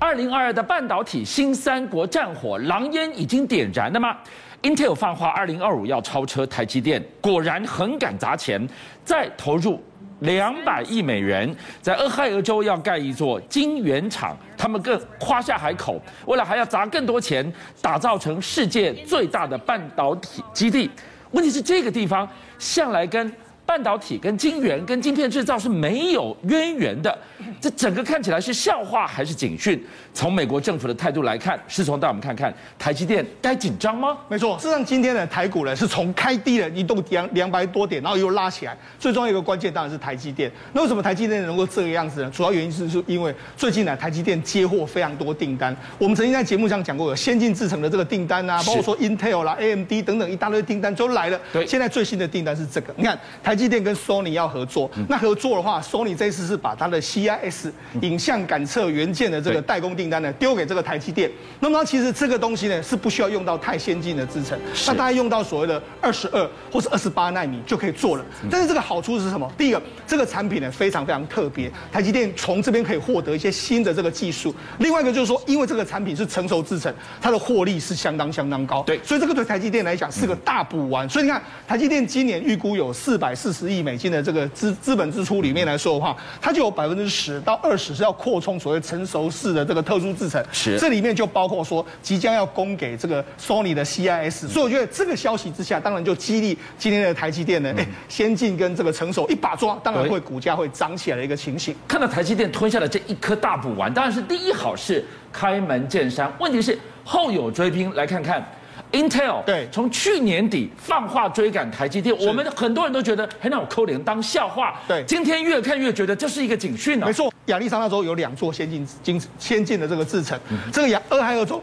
二零二二的半导体新三国战火狼烟已经点燃了吗？Intel 放话二零二五要超车台积电，果然很敢砸钱，再投入两百亿美元，在俄亥俄州要盖一座晶圆厂，他们更夸下海口，未来还要砸更多钱，打造成世界最大的半导体基地。问题是这个地方向来跟半导体跟晶圆跟晶片制造是没有渊源的，这整个看起来是笑话还是警讯？从美国政府的态度来看，是从带我们看看台积电该紧张吗？没错，事实上今天的台股呢是从开低了一动两两百多点，然后又拉起来。最重要一个关键当然是台积电。那为什么台积电能够这个样子呢？主要原因是是因为最近呢台积电接获非常多订单。我们曾经在节目上讲过，有先进制程的这个订单啊，包括说 Intel 啦、AMD 等等一大堆订单都来了。对，现在最新的订单是这个。你看台积电跟 Sony 要合作，那合作的话，Sony 这一次是把它的 CIS 影像感测元件的这个代工订单呢丢给这个台积电。那么其实这个东西呢是不需要用到太先进的制程，那大概用到所谓的二十二或是二十八纳米就可以做了。但是这个好处是什么？第一个，这个产品呢非常非常特别，台积电从这边可以获得一些新的这个技术。另外一个就是说，因为这个产品是成熟制程，它的获利是相当相当高。对，所以这个对台积电来讲是个大补丸。所以你看，台积电今年预估有四百四十亿美金的这个资资本支出里面来说的话，它就有百分之十到二十是要扩充所谓成熟式的这个特殊制程，是这里面就包括说即将要供给这个 Sony 的 CIS，所以我觉得这个消息之下，当然就激励今天的台积电呢，哎，先进跟这个成熟一把抓，当然会股价会涨起来的一个情形。看到台积电吞下了这一颗大补丸，当然是第一好事，开门见山。问题是后有追兵，来看看。Intel 对，从去年底放话追赶台积电，我们很多人都觉得很好扣脸当笑话。对，今天越看越觉得这是一个警讯啊。没错，亚利桑那州有两座先进、精先进的这个制程，这个亚俄亥俄州。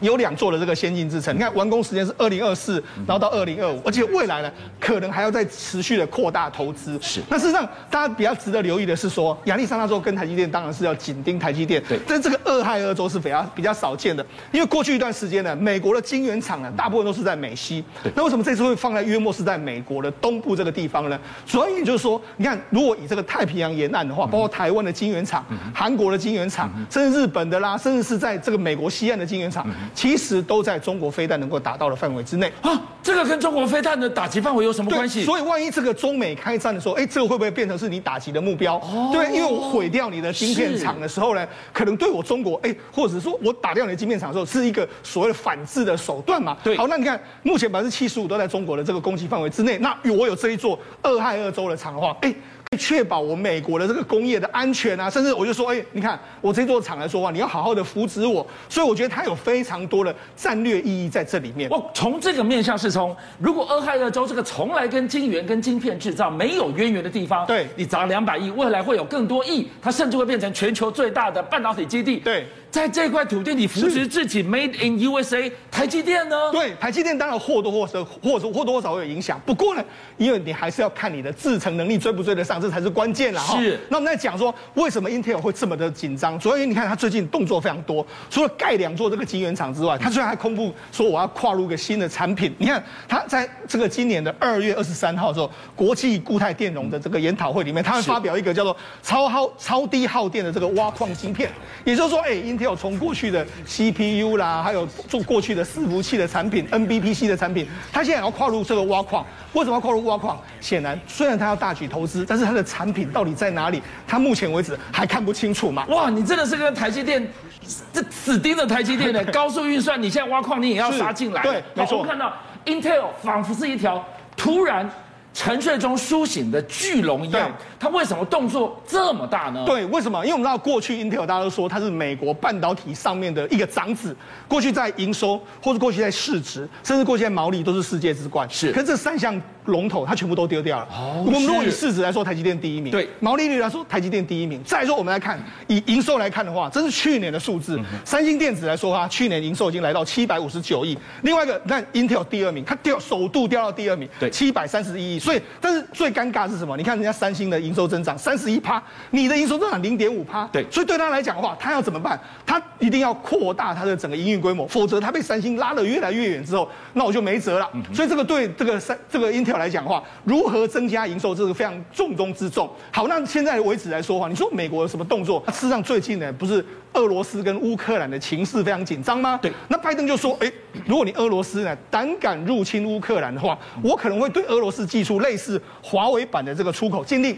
有两座的这个先进制程，你看完工时间是二零二四，然后到二零二五，而且未来呢，可能还要再持续的扩大投资。是，那事实上大家比较值得留意的是说，亚利桑那州跟台积电当然是要紧盯台积电，对，但这个俄亥俄州是比较比较少见的，因为过去一段时间呢，美国的晶圆厂呢，大部分都是在美西，那为什么这次会放在约莫是在美国的东部这个地方呢？主要原因就是说，你看，如果以这个太平洋沿岸的话，包括台湾的晶圆厂、韩国的晶圆厂，甚至日本的啦，甚至是在这个美国西岸的晶圆厂。其实都在中国飞弹能够达到的范围之内啊！这个跟中国飞弹的打击范围有什么关系？所以万一这个中美开战的时候，哎，这个会不会变成是你打击的目标？哦，对，因为我毁掉你的晶片厂的时候呢，可能对我中国，哎，或者说我打掉你的晶片厂的时候，是一个所谓的反制的手段嘛？对。好，那你看，目前百分之七十五都在中国的这个攻击范围之内，那我有这一座俄亥俄州的厂的话，哎。确保我美国的这个工业的安全啊，甚至我就说，哎，你看我这座厂来说话，你要好好的扶持我，所以我觉得它有非常多的战略意义在这里面。我从这个面向是从，如果俄亥俄州这个从来跟晶圆跟晶片制造没有渊源的地方，对，你砸两百亿，未来会有更多亿，它甚至会变成全球最大的半导体基地。对。在这块土地里扶持自己，Made in USA，台积电呢？对，台积电当然或多或少，或者或多或少会有影响。不过呢，因为你还是要看你的制程能力追不追得上，这才是关键啦。是。那我们在讲说，为什么 Intel 会这么的紧张？主要因为你看它最近动作非常多，除了盖两座这个晶圆厂之外，它居然还公布说我要跨入一个新的产品。你看，它在这个今年的二月二十三号的时候，国际固态电容的这个研讨会里面，它会发表一个叫做超耗超低耗电的这个挖矿晶片。也就是说，哎，Intel 要从过去的 CPU 啦，还有做过去的伺服器的产品，NBPC 的产品，它现在要跨入这个挖矿。为什么要跨入挖矿？显然，虽然它要大举投资，但是它的产品到底在哪里？它目前为止还看不清楚嘛。哇，你真的是跟台积电这死盯着台积电的高速运算，你现在挖矿你也要杀进来。对，没错。我们看到 Intel 仿佛是一条突然。沉睡中苏醒的巨龙一样，它为什么动作这么大呢？对，为什么？因为我们知道过去 Intel 大家都说它是美国半导体上面的一个长子，过去在营收，或者过去在市值，甚至过去在毛利都是世界之冠。是，可是这三项龙头它全部都丢掉了。哦，我们如果以市值来说，台积电第一名。对，毛利率来说，台积电第一名。再来说，我们来看以营收来看的话，这是去年的数字。三星电子来说啊，去年营收已经来到七百五十九亿。另外一个，那 Intel 第二名，它掉首度掉到第二名，对，七百三十一亿。所以，但是最尴尬是什么？你看人家三星的营收增长三十一趴，你的营收增长零点五趴。对，所以对他来讲的话，他要怎么办？他一定要扩大他的整个营运规模，否则他被三星拉得越来越远之后，那我就没辙了。所以这个对这个三这个 Intel 来讲的话，如何增加营收，这是非常重中之重。好，那现在为止来说话，你说美国有什么动作？事实上，最近呢，不是俄罗斯跟乌克兰的情势非常紧张吗？对。那拜登就说，哎，如果你俄罗斯呢胆敢入侵乌克兰的话，我可能会对俄罗斯寄出类似华为版的这个出口禁令。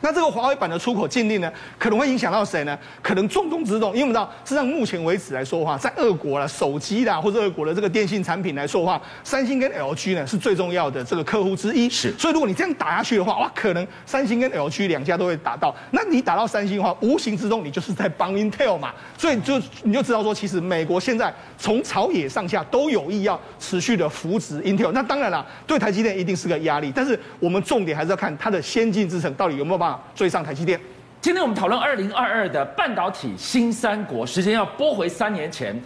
嗯。那这个华为版的出口禁令呢，可能会影响到谁呢？可能重中之重，因为我们知道，实际上目前为止来说的话，在俄国啦、手机啦，或者俄国的这个电信产品来说的话，三星跟 LG 呢是最重要的这个客户之一。是，所以如果你这样打下去的话，哇，可能三星跟 LG 两家都会打到。那你打到三星的话，无形之中你就是在帮 Intel 嘛。所以就你就知道说，其实美国现在从朝野上下都有意要持续的扶植 Intel。那当然了，对台积电一定是个压力，但是我们重点还是要看它的先进制程到底有没有办法追上台积电。今天我们讨论二零二二的半导体新三国，时间要拨回三年前，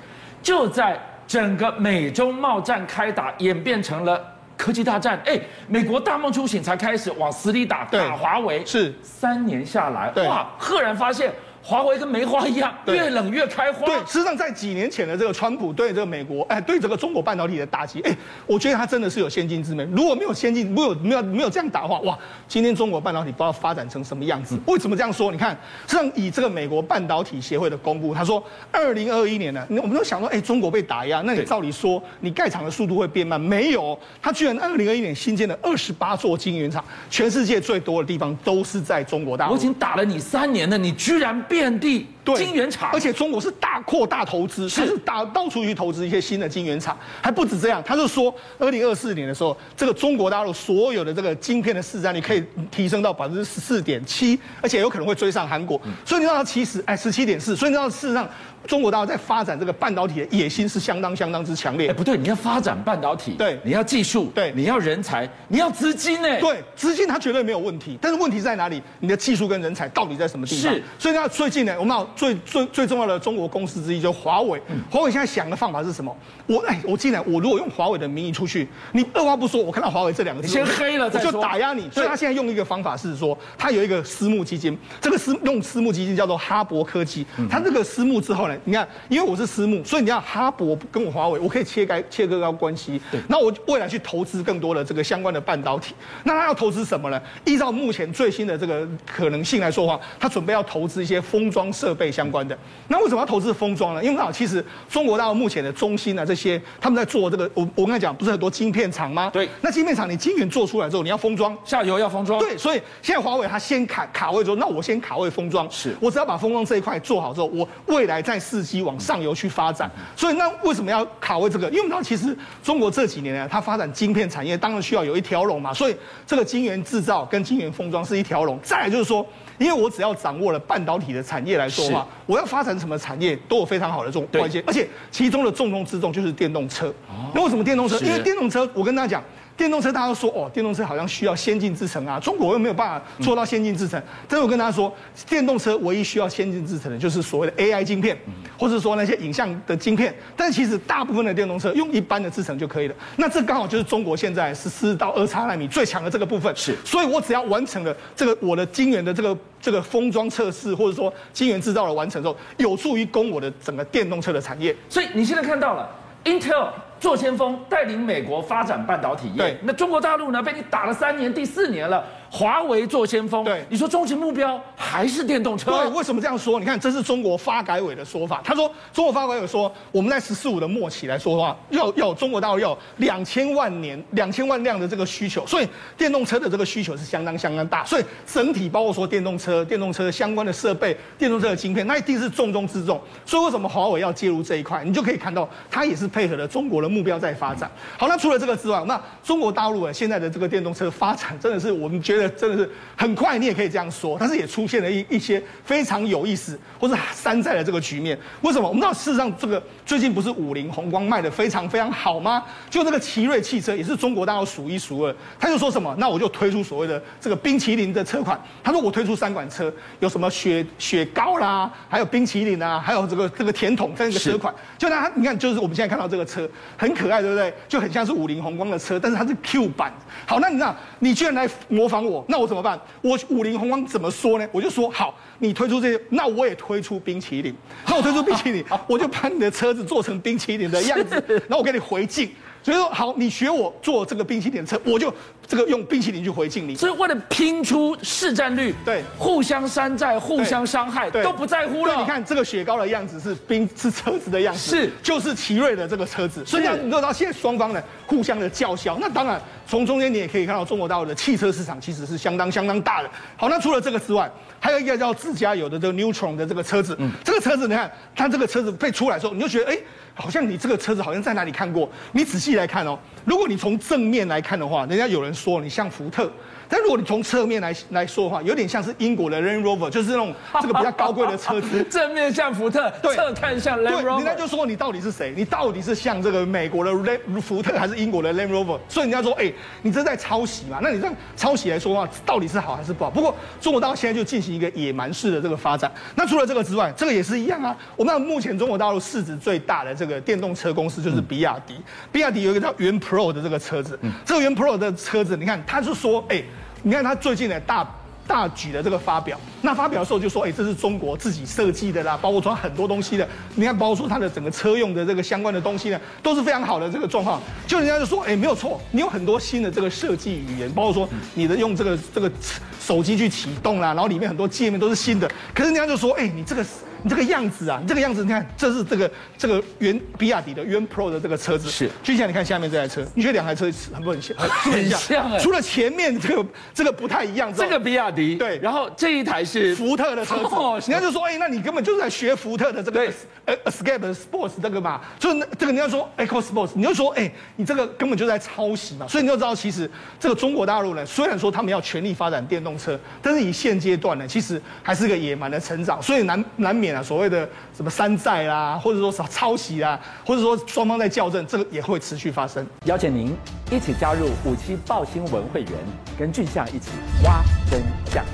就在整个美中贸战开打，演变成了科技大战。哎，美国大梦初醒才开始往死里打，打华为。是三年下来，哇，赫然发现。华为跟梅花一样，越冷越开花。对，实际上在几年前的这个川普对这个美国，哎，对这个中国半导体的打击，哎，我觉得他真的是有先进之明。如果没有先进，没有没有没有这样打的话，哇，今天中国半导体不知道发展成什么样子。为什么这样说？你看，实际上以这个美国半导体协会的公布，他说，二零二一年呢，我们都想说，哎，中国被打压，那你照理说你盖厂的速度会变慢，没有，他居然二零二一年新建了二十八座晶圆厂，全世界最多的地方都是在中国大陆。我已经打了你三年了，你居然遍地。对，晶圆厂，而且中国是大扩大投资，是，是大到处去投资一些新的晶圆厂，还不止这样，他就说，二零二四年的时候，这个中国大陆所有的这个晶片的市占率可以提升到百分之十四点七，而且有可能会追上韩国，所以你知道其实哎十七点四，所以你知道事实上。中国大陆在发展这个半导体的野心是相当相当之强烈。哎，不对，你要发展半导体，对，你要技术，对，你要人才，你要资金呢？对，资金它绝对没有问题，但是问题在哪里？你的技术跟人才到底在什么地方？是，所以呢，最近呢，我们最最最重要的中国公司之一就是华为。华为现在想的方法是什么？我哎，我进来，我如果用华为的名义出去，你二话不说，我看到华为这两个字，先黑了再就打压你。所以他现在用一个方法是说，他有一个私募基金，这个私用私募基金叫做哈勃科技。他这个私募之后呢，你看，因为我。我是私募，所以你看哈勃跟我华为，我可以切开切割高关系。对，那我未来去投资更多的这个相关的半导体，那他要投资什么呢？依照目前最新的这个可能性来说的话，他准备要投资一些封装设备相关的。那为什么要投资封装呢？因为啊，其实中国大陆目前的中芯啊这些，他们在做这个，我我跟你讲，不是很多晶片厂吗？对。那晶片厂你晶圆做出来之后，你要封装，下游要封装。对，所以现在华为它先卡卡位之后，那我先卡位封装，是我只要把封装这一块做好之后，我未来再伺机往上。游去发展，所以那为什么要卡位这个？因为我们知道，其实中国这几年呢，它发展晶片产业，当然需要有一条龙嘛。所以这个晶圆制造跟晶圆封装是一条龙。再来就是说，因为我只要掌握了半导体的产业来说我要发展什么产业都有非常好的这种关键，而且其中的重中之重就是电动车。那为什么电动车？因为电动车，我跟大家讲。电动车大家都说哦，电动车好像需要先进制程啊，中国又没有办法做到先进制程。但是我跟大家说，电动车唯一需要先进制程的就是所谓的 AI 晶片，或者说那些影像的晶片。但其实大部分的电动车用一般的制程就可以了。那这刚好就是中国现在十四到二叉纳米最强的这个部分。是，所以我只要完成了这个我的晶圆的这个这个封装测试，或者说晶圆制造的完成之后，有助于供我的整个电动车的产业。所以你现在看到了 Intel。做先锋，带领美国发展半导体业。那中国大陆呢？被你打了三年，第四年了。华为做先锋，对，你说终极目标还是电动车？对，为什么这样说？你看，这是中国发改委的说法。他说，中国发改委说，我们在“十四五”的末期来说的话，要要中国大陆要有两千万年、两千万辆的这个需求，所以电动车的这个需求是相当相当大。所以整体包括说电动车、电动车相关的设备、电动车的晶片，那一定是重中之重。所以为什么华为要介入这一块？你就可以看到，它也是配合了中国的目标在发展。好，那除了这个之外，那中国大陆啊，现在的这个电动车发展，真的是我们觉得真的是。很快，你也可以这样说，但是也出现了一一些非常有意思或者山寨的这个局面。为什么？我们知道，事实上，这个最近不是五菱宏光卖的非常非常好吗？就这个奇瑞汽车也是中国大陆数一数二。他就说什么？那我就推出所谓的这个冰淇淋的车款。他说我推出三款车，有什么雪雪糕啦，还有冰淇淋啊，还有这个这个甜筒这样一个车款。就那他，你看，就是我们现在看到这个车很可爱，对不对？就很像是五菱宏光的车，但是它是 Q 版。好，那你知道，你居然来模仿我，那我怎么办？我五菱宏光怎么说呢？我就说好，你推出这些，那我也推出冰淇淋。那我推出冰淇淋，我就把你的车子做成冰淇淋的样子，然后我给你回敬。所以说好，你学我做这个冰淇淋车，我就这个用冰淇淋去回敬你。所以为了拼出市占率，对，互相山寨、互相伤害，都不在乎了。你看这个雪糕的样子是冰，是车子的样子，是就是奇瑞的这个车子。所以你看到现在双方呢互相的叫嚣。那当然，从中间你也可以看到中国大陆的汽车市场其实是相当相当大的。好，那除了这个之外，还有一个叫自家有的这个 Neutron 的这个车子。嗯，这个车子你看，它这个车子被出来的时候，你就觉得哎。好像你这个车子好像在哪里看过？你仔细来看哦，如果你从正面来看的话，人家有人说你像福特。但如果你从侧面来来说的话，有点像是英国的 Land Rover，就是那种 这个比较高贵的车子。正面像福特，对，侧看像 Land Rover。人家就说你到底是谁？你到底是像这个美国的 Land 福特还是英国的 Land Rover？所以人家说，哎，你这在抄袭嘛？那你这样抄袭来说的话，到底是好还是不好？不过中国大陆现在就进行一个野蛮式的这个发展。那除了这个之外，这个也是一样啊。我们目前中国大陆市值最大的这个电动车公司就是比亚迪。比亚迪有一个叫元 Pro 的这个车子，这个元 Pro 的车子，你看，他是说，哎。你看他最近的大大举的这个发表，那发表的时候就说，哎，这是中国自己设计的啦，包括说很多东西的。你看，包括说它的整个车用的这个相关的东西呢，都是非常好的这个状况。就人家就说，哎，没有错，你有很多新的这个设计语言，包括说你的用这个这个手机去启动啦，然后里面很多界面都是新的。可是人家就说，哎，你这个。你这个样子啊，你这个样子，你看，这是这个这个原比亚迪的原 Pro 的这个车子，是。就像你看下面这台车，你觉得两台车很不很像？很像哎。除了前面这个这个不太一样之外，这个比亚迪对，然后这一台是福特的车子。哦、人家就说，哎，那你根本就是在学福特的这个呃 Escape Sports 这个嘛，就是这个你要说 Eco Sports，你就说，哎，你这个根本就在抄袭嘛。所以你就知道，其实这个中国大陆呢，虽然说他们要全力发展电动车，但是以现阶段呢，其实还是个野蛮的成长，所以难难免啊，所谓的。什么山寨啦，或者说抄袭啦，或者说双方在校正，这个也会持续发生。邀请您一起加入五七报新闻会员，跟俊相一起挖真相。